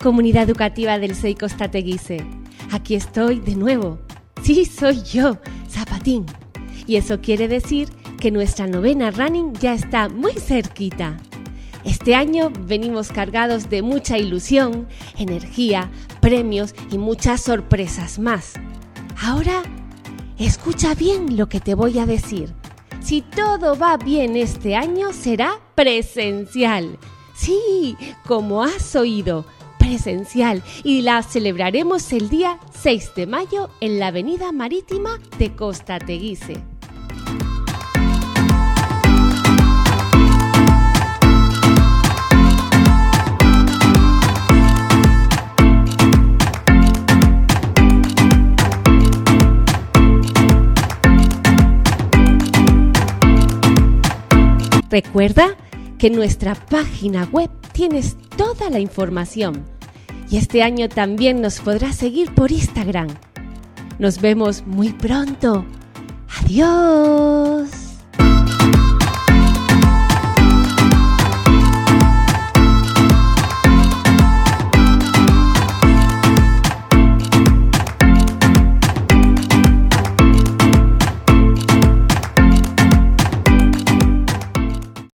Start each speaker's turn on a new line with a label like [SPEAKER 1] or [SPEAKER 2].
[SPEAKER 1] comunidad educativa del SEI Costateguise. Aquí estoy de nuevo. Sí, soy yo, Zapatín. Y eso quiere decir que nuestra novena running ya está muy cerquita. Este año venimos cargados de mucha ilusión, energía, premios y muchas sorpresas más. Ahora, escucha bien lo que te voy a decir. Si todo va bien este año, será presencial. Sí, como has oído, presencial. Y la celebraremos el día 6 de mayo en la Avenida Marítima de Costa Teguise. Recuerda que en nuestra página web tienes toda la información y este año también nos podrás seguir por Instagram. Nos vemos muy pronto. Adiós.